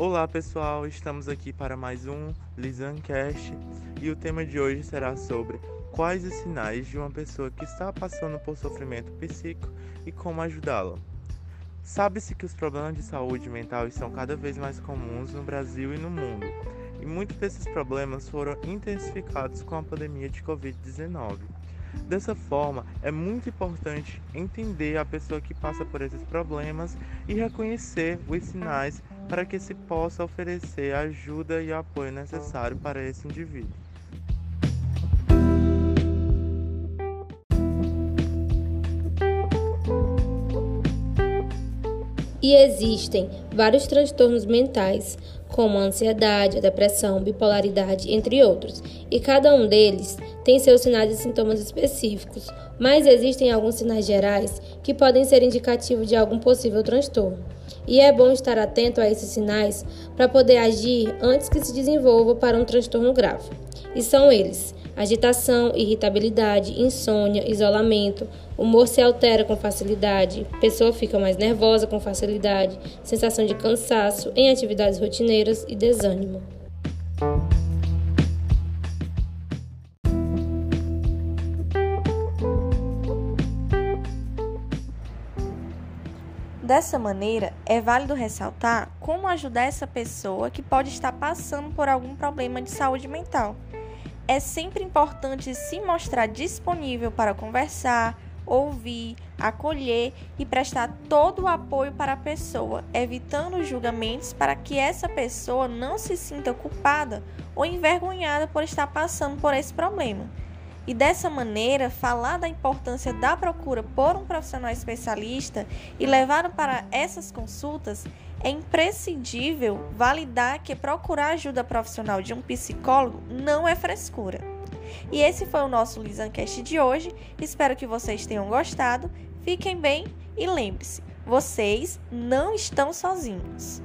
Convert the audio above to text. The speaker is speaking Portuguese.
Olá pessoal, estamos aqui para mais um Lisancast e o tema de hoje será sobre quais os sinais de uma pessoa que está passando por sofrimento psíquico e como ajudá-la. Sabe-se que os problemas de saúde mental estão cada vez mais comuns no Brasil e no mundo, e muitos desses problemas foram intensificados com a pandemia de Covid-19. Dessa forma, é muito importante entender a pessoa que passa por esses problemas e reconhecer os sinais para que se possa oferecer a ajuda e apoio necessário para esse indivíduo. E existem vários transtornos mentais, como a ansiedade, a depressão, bipolaridade, entre outros, e cada um deles tem seus sinais e sintomas específicos, mas existem alguns sinais gerais que podem ser indicativos de algum possível transtorno. E é bom estar atento a esses sinais para poder agir antes que se desenvolva para um transtorno grave. E são eles: agitação, irritabilidade, insônia, isolamento, humor se altera com facilidade, pessoa fica mais nervosa com facilidade, sensação de cansaço em atividades rotineiras e desânimo. Dessa maneira, é válido ressaltar como ajudar essa pessoa que pode estar passando por algum problema de saúde mental. É sempre importante se mostrar disponível para conversar, ouvir, acolher e prestar todo o apoio para a pessoa, evitando julgamentos para que essa pessoa não se sinta culpada ou envergonhada por estar passando por esse problema. E dessa maneira, falar da importância da procura por um profissional especialista e levar para essas consultas é imprescindível validar que procurar ajuda profissional de um psicólogo não é frescura. E esse foi o nosso Lisancast de hoje. Espero que vocês tenham gostado. Fiquem bem e lembre-se, vocês não estão sozinhos.